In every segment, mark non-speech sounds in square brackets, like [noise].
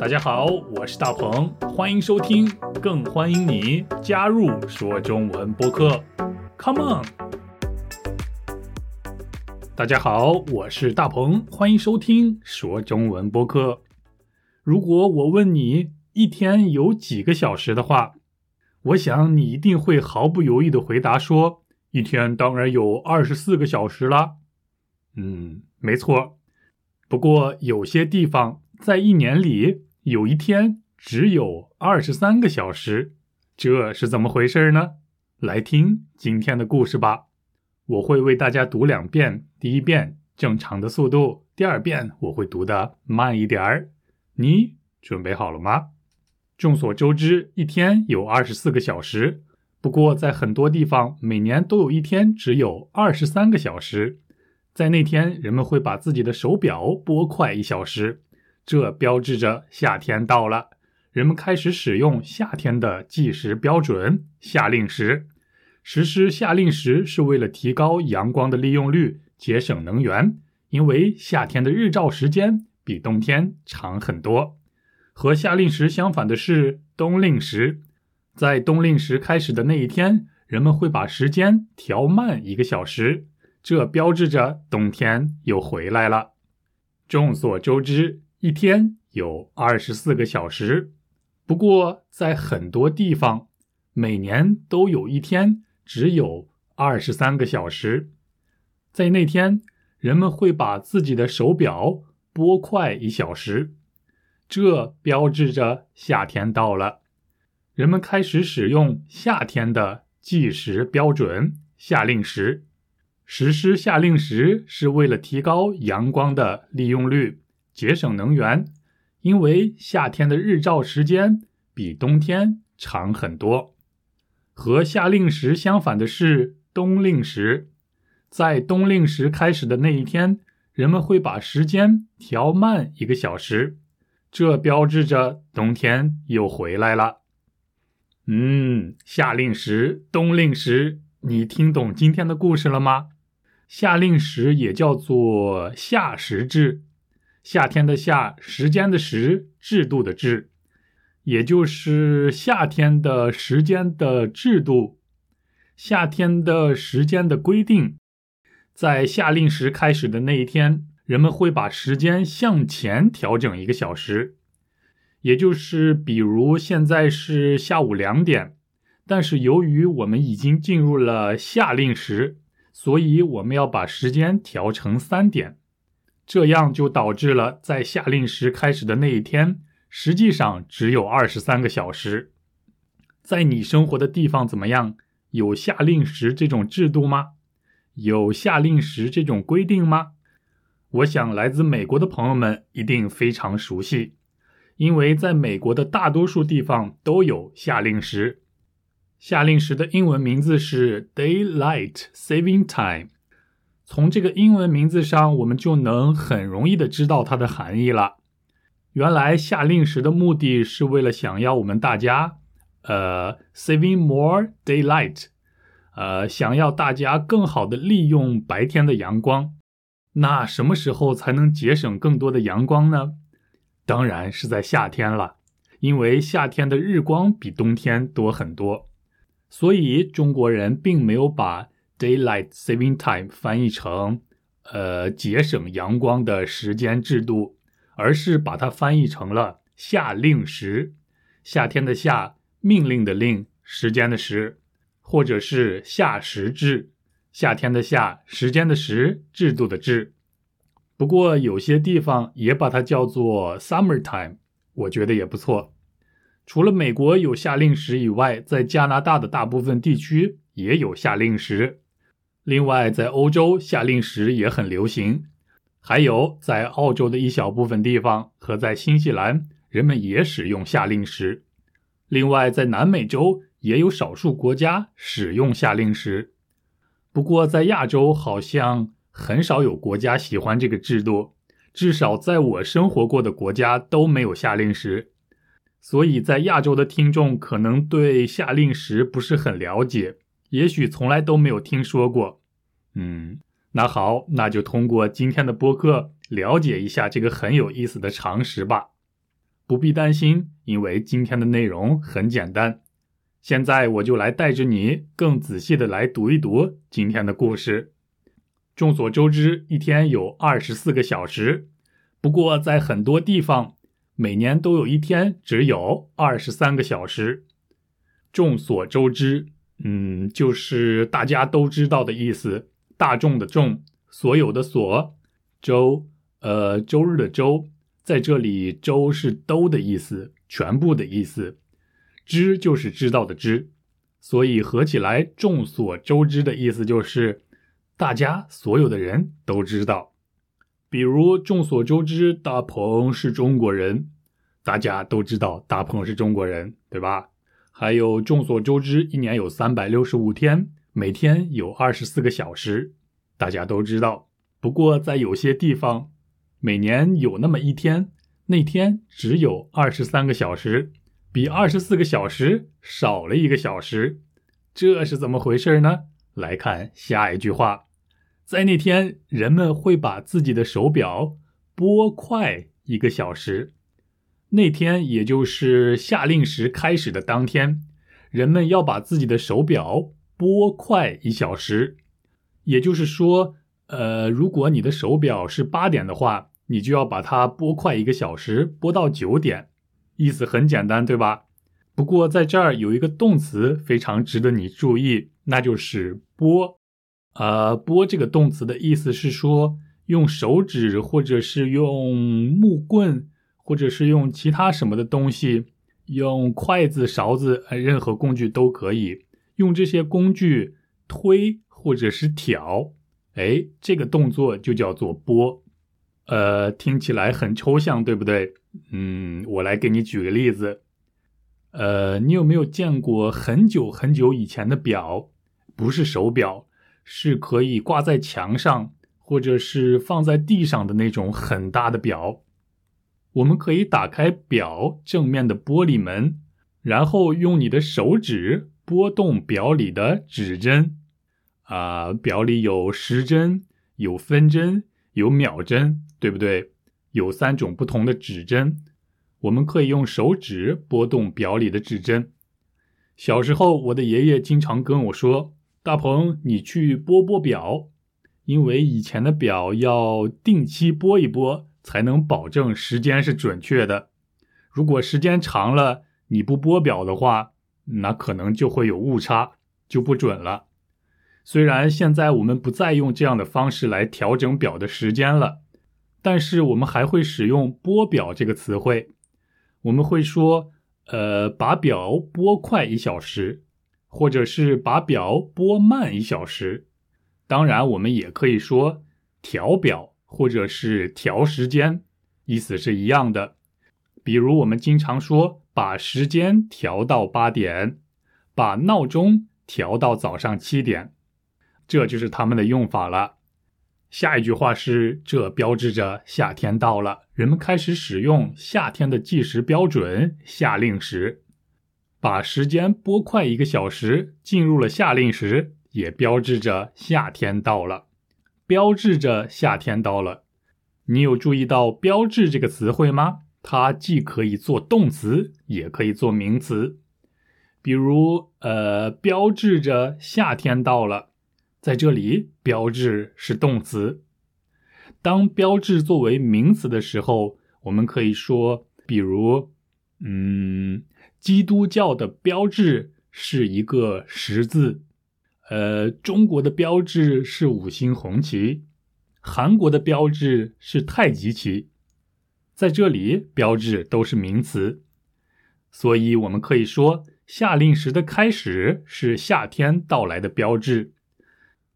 大家好，我是大鹏，欢迎收听，更欢迎你加入说中文播客。Come on！大家好，我是大鹏，欢迎收听说中文播客。如果我问你一天有几个小时的话，我想你一定会毫不犹豫的回答说：一天当然有二十四个小时啦。嗯，没错。不过有些地方在一年里。有一天只有二十三个小时，这是怎么回事呢？来听今天的故事吧。我会为大家读两遍，第一遍正常的速度，第二遍我会读的慢一点儿。你准备好了吗？众所周知，一天有二十四个小时，不过在很多地方，每年都有一天只有二十三个小时。在那天，人们会把自己的手表拨快一小时。这标志着夏天到了，人们开始使用夏天的计时标准——夏令时。实施夏令时是为了提高阳光的利用率，节省能源。因为夏天的日照时间比冬天长很多。和夏令时相反的是冬令时，在冬令时开始的那一天，人们会把时间调慢一个小时，这标志着冬天又回来了。众所周知。一天有二十四个小时，不过在很多地方，每年都有一天只有二十三个小时。在那天，人们会把自己的手表拨快一小时，这标志着夏天到了。人们开始使用夏天的计时标准——夏令时。实施夏令时是为了提高阳光的利用率。节省能源，因为夏天的日照时间比冬天长很多。和夏令时相反的是冬令时，在冬令时开始的那一天，人们会把时间调慢一个小时，这标志着冬天又回来了。嗯，夏令时、冬令时，你听懂今天的故事了吗？夏令时也叫做夏时制。夏天的夏，时间的时，制度的制，也就是夏天的时间的制度，夏天的时间的规定，在夏令时开始的那一天，人们会把时间向前调整一个小时，也就是比如现在是下午两点，但是由于我们已经进入了夏令时，所以我们要把时间调成三点。这样就导致了，在夏令时开始的那一天，实际上只有二十三个小时。在你生活的地方怎么样？有夏令时这种制度吗？有夏令时这种规定吗？我想来自美国的朋友们一定非常熟悉，因为在美国的大多数地方都有夏令时。夏令时的英文名字是 Daylight Saving Time。从这个英文名字上，我们就能很容易的知道它的含义了。原来夏令时的目的是为了想要我们大家，呃，saving more daylight，呃，想要大家更好的利用白天的阳光。那什么时候才能节省更多的阳光呢？当然是在夏天了，因为夏天的日光比冬天多很多。所以中国人并没有把。Daylight saving time 翻译成，呃，节省阳光的时间制度，而是把它翻译成了夏令时。夏天的夏，命令的令，时间的时，或者是夏时制。夏天的夏，时间的时，制度的制。不过有些地方也把它叫做 summer time，我觉得也不错。除了美国有夏令时以外，在加拿大的大部分地区也有夏令时。另外，在欧洲夏令时也很流行，还有在澳洲的一小部分地方和在新西兰，人们也使用夏令时。另外，在南美洲也有少数国家使用夏令时。不过，在亚洲好像很少有国家喜欢这个制度，至少在我生活过的国家都没有夏令时。所以在亚洲的听众可能对夏令时不是很了解。也许从来都没有听说过，嗯，那好，那就通过今天的播客了解一下这个很有意思的常识吧。不必担心，因为今天的内容很简单。现在我就来带着你更仔细的来读一读今天的故事。众所周知，一天有二十四个小时，不过在很多地方，每年都有一天只有二十三个小时。众所周知，嗯，就是大家都知道的意思。大众的众，所有的所，周，呃，周日的周，在这里，周是都的意思，全部的意思。知就是知道的知，所以合起来，众所周知的意思就是大家所有的人都知道。比如众所周知，大鹏是中国人，大家都知道大鹏是中国人，对吧？还有众所周知，一年有三百六十五天，每天有二十四个小时，大家都知道。不过在有些地方，每年有那么一天，那天只有二十三个小时。比二十四个小时少了一个小时，这是怎么回事呢？来看下一句话，在那天，人们会把自己的手表拨快一个小时。那天，也就是夏令时开始的当天，人们要把自己的手表拨快一小时。也就是说，呃，如果你的手表是八点的话，你就要把它拨快一个小时，拨到九点。意思很简单，对吧？不过在这儿有一个动词非常值得你注意，那就是“拨”。呃，“拨”这个动词的意思是说，用手指或者是用木棍，或者是用其他什么的东西，用筷子、勺子，任何工具都可以，用这些工具推或者是挑。哎，这个动作就叫做“拨”。呃，听起来很抽象，对不对？嗯，我来给你举个例子。呃，你有没有见过很久很久以前的表？不是手表，是可以挂在墙上或者是放在地上的那种很大的表。我们可以打开表正面的玻璃门，然后用你的手指拨动表里的指针。啊，表里有时针，有分针。有秒针，对不对？有三种不同的指针，我们可以用手指拨动表里的指针。小时候，我的爷爷经常跟我说：“大鹏，你去拨拨表，因为以前的表要定期拨一拨，才能保证时间是准确的。如果时间长了，你不拨表的话，那可能就会有误差，就不准了。”虽然现在我们不再用这样的方式来调整表的时间了，但是我们还会使用“拨表”这个词汇。我们会说，呃，把表拨快一小时，或者是把表拨慢一小时。当然，我们也可以说调表，或者是调时间，意思是一样的。比如，我们经常说把时间调到八点，把闹钟调到早上七点。这就是他们的用法了。下一句话是：这标志着夏天到了，人们开始使用夏天的计时标准——夏令时。把时间拨快一个小时，进入了夏令时，也标志着夏天到了。标志着夏天到了。你有注意到“标志”这个词汇吗？它既可以做动词，也可以做名词。比如，呃，标志着夏天到了。在这里，标志是动词。当标志作为名词的时候，我们可以说，比如，嗯，基督教的标志是一个十字，呃，中国的标志是五星红旗，韩国的标志是太极旗。在这里，标志都是名词，所以我们可以说，夏令时的开始是夏天到来的标志。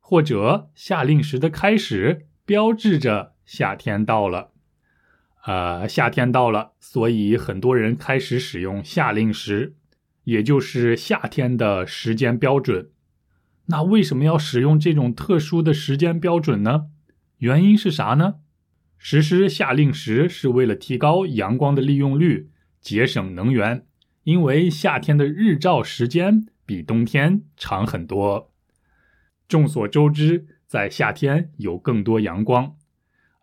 或者夏令时的开始标志着夏天到了，呃，夏天到了，所以很多人开始使用夏令时，也就是夏天的时间标准。那为什么要使用这种特殊的时间标准呢？原因是啥呢？实施夏令时是为了提高阳光的利用率，节省能源，因为夏天的日照时间比冬天长很多。众所周知，在夏天有更多阳光，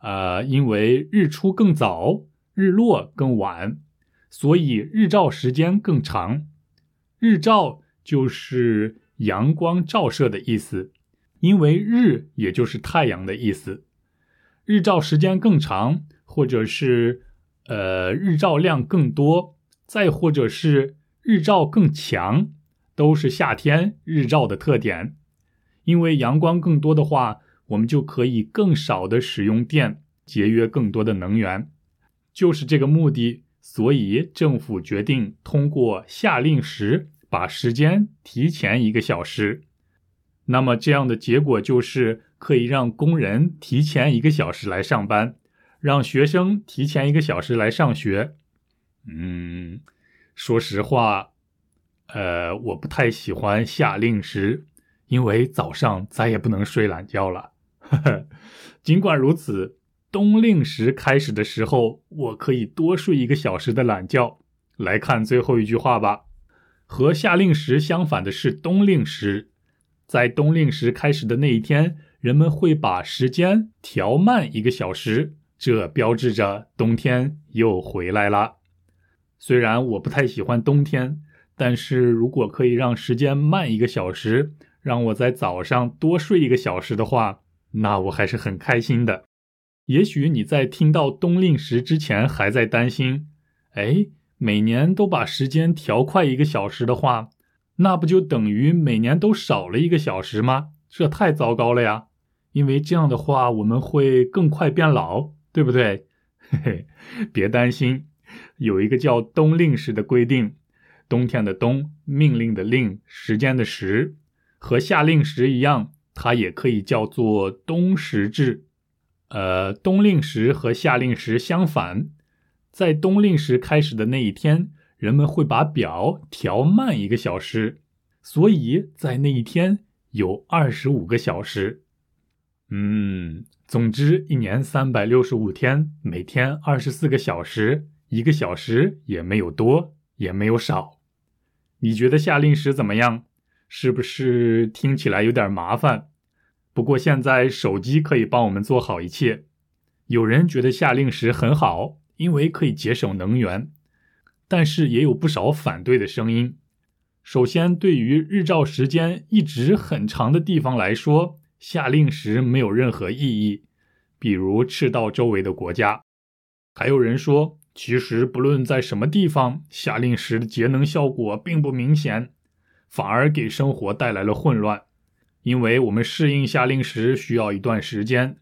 呃，因为日出更早，日落更晚，所以日照时间更长。日照就是阳光照射的意思，因为日也就是太阳的意思。日照时间更长，或者是呃日照量更多，再或者是日照更强，都是夏天日照的特点。因为阳光更多的话，我们就可以更少的使用电，节约更多的能源。就是这个目的。所以，政府决定通过下令时把时间提前一个小时。那么，这样的结果就是可以让工人提前一个小时来上班，让学生提前一个小时来上学。嗯，说实话，呃，我不太喜欢夏令时，因为早上再也不能睡懒觉了。呵 [laughs] 呵尽管如此。冬令时开始的时候，我可以多睡一个小时的懒觉。来看最后一句话吧。和夏令时相反的是冬令时，在冬令时开始的那一天，人们会把时间调慢一个小时，这标志着冬天又回来了。虽然我不太喜欢冬天，但是如果可以让时间慢一个小时，让我在早上多睡一个小时的话，那我还是很开心的。也许你在听到冬令时之前还在担心，哎，每年都把时间调快一个小时的话，那不就等于每年都少了一个小时吗？这太糟糕了呀！因为这样的话，我们会更快变老，对不对？嘿嘿，别担心，有一个叫冬令时的规定，冬天的冬，命令的令，时间的时，和夏令时一样，它也可以叫做冬时制。呃，冬令时和夏令时相反，在冬令时开始的那一天，人们会把表调慢一个小时，所以在那一天有二十五个小时。嗯，总之，一年三百六十五天，每天二十四个小时，一个小时也没有多，也没有少。你觉得夏令时怎么样？是不是听起来有点麻烦？不过现在手机可以帮我们做好一切。有人觉得夏令时很好，因为可以节省能源，但是也有不少反对的声音。首先，对于日照时间一直很长的地方来说，下令时没有任何意义。比如赤道周围的国家，还有人说，其实不论在什么地方，下令时的节能效果并不明显，反而给生活带来了混乱。因为我们适应下令时需要一段时间，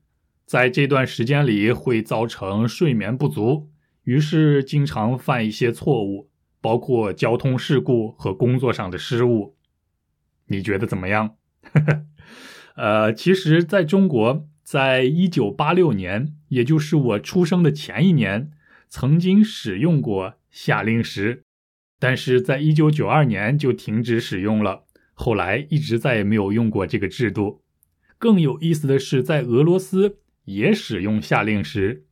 在这段时间里会造成睡眠不足，于是经常犯一些错误，包括交通事故和工作上的失误。你觉得怎么样？呵 [laughs] 呵呃，其实，在中国，在一九八六年，也就是我出生的前一年，曾经使用过夏令时，但是在一九九二年就停止使用了。后来一直再也没有用过这个制度。更有意思的是，在俄罗斯也使用夏令时，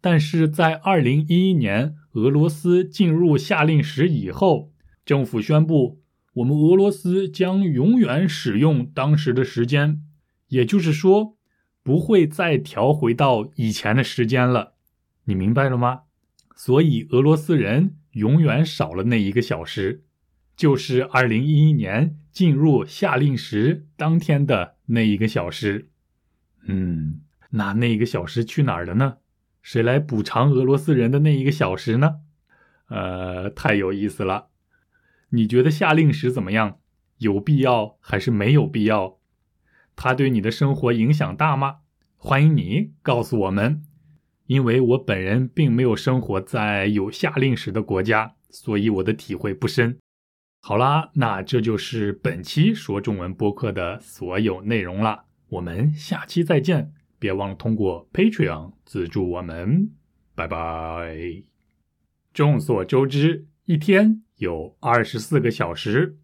但是在二零一一年俄罗斯进入夏令时以后，政府宣布我们俄罗斯将永远使用当时的时间，也就是说不会再调回到以前的时间了。你明白了吗？所以俄罗斯人永远少了那一个小时。就是二零一一年进入夏令时当天的那一个小时，嗯，那那一个小时去哪儿了呢？谁来补偿俄罗斯人的那一个小时呢？呃，太有意思了。你觉得夏令时怎么样？有必要还是没有必要？它对你的生活影响大吗？欢迎你告诉我们，因为我本人并没有生活在有夏令时的国家，所以我的体会不深。好啦，那这就是本期说中文播客的所有内容了。我们下期再见，别忘了通过 Patreon 资助我们，拜拜。众所周知，一天有二十四个小时，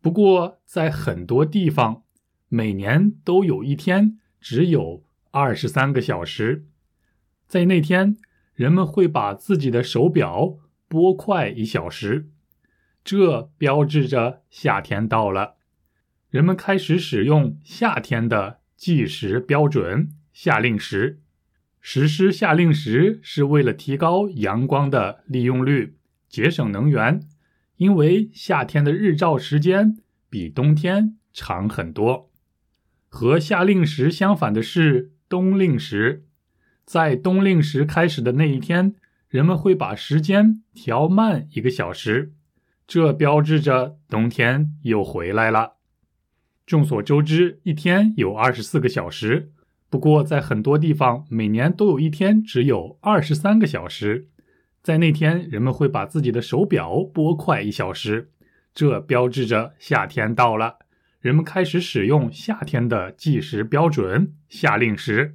不过在很多地方，每年都有一天只有二十三个小时。在那天，人们会把自己的手表拨快一小时。这标志着夏天到了，人们开始使用夏天的计时标准——夏令时。实施夏令时是为了提高阳光的利用率，节省能源，因为夏天的日照时间比冬天长很多。和夏令时相反的是冬令时，在冬令时开始的那一天，人们会把时间调慢一个小时，这标志着冬天又回来了。众所周知，一天有二十四个小时，不过在很多地方，每年都有一天只有二十三个小时。在那天，人们会把自己的手表拨快一小时，这标志着夏天到了。人们开始使用夏天的计时标准——夏令时。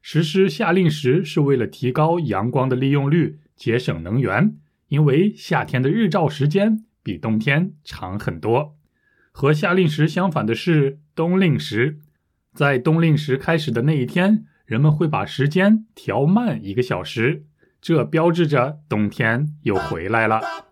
实施夏令时是为了提高阳光的利用率，节省能源。因为夏天的日照时间比冬天长很多。和夏令时相反的是冬令时，在冬令时开始的那一天，人们会把时间调慢一个小时，这标志着冬天又回来了。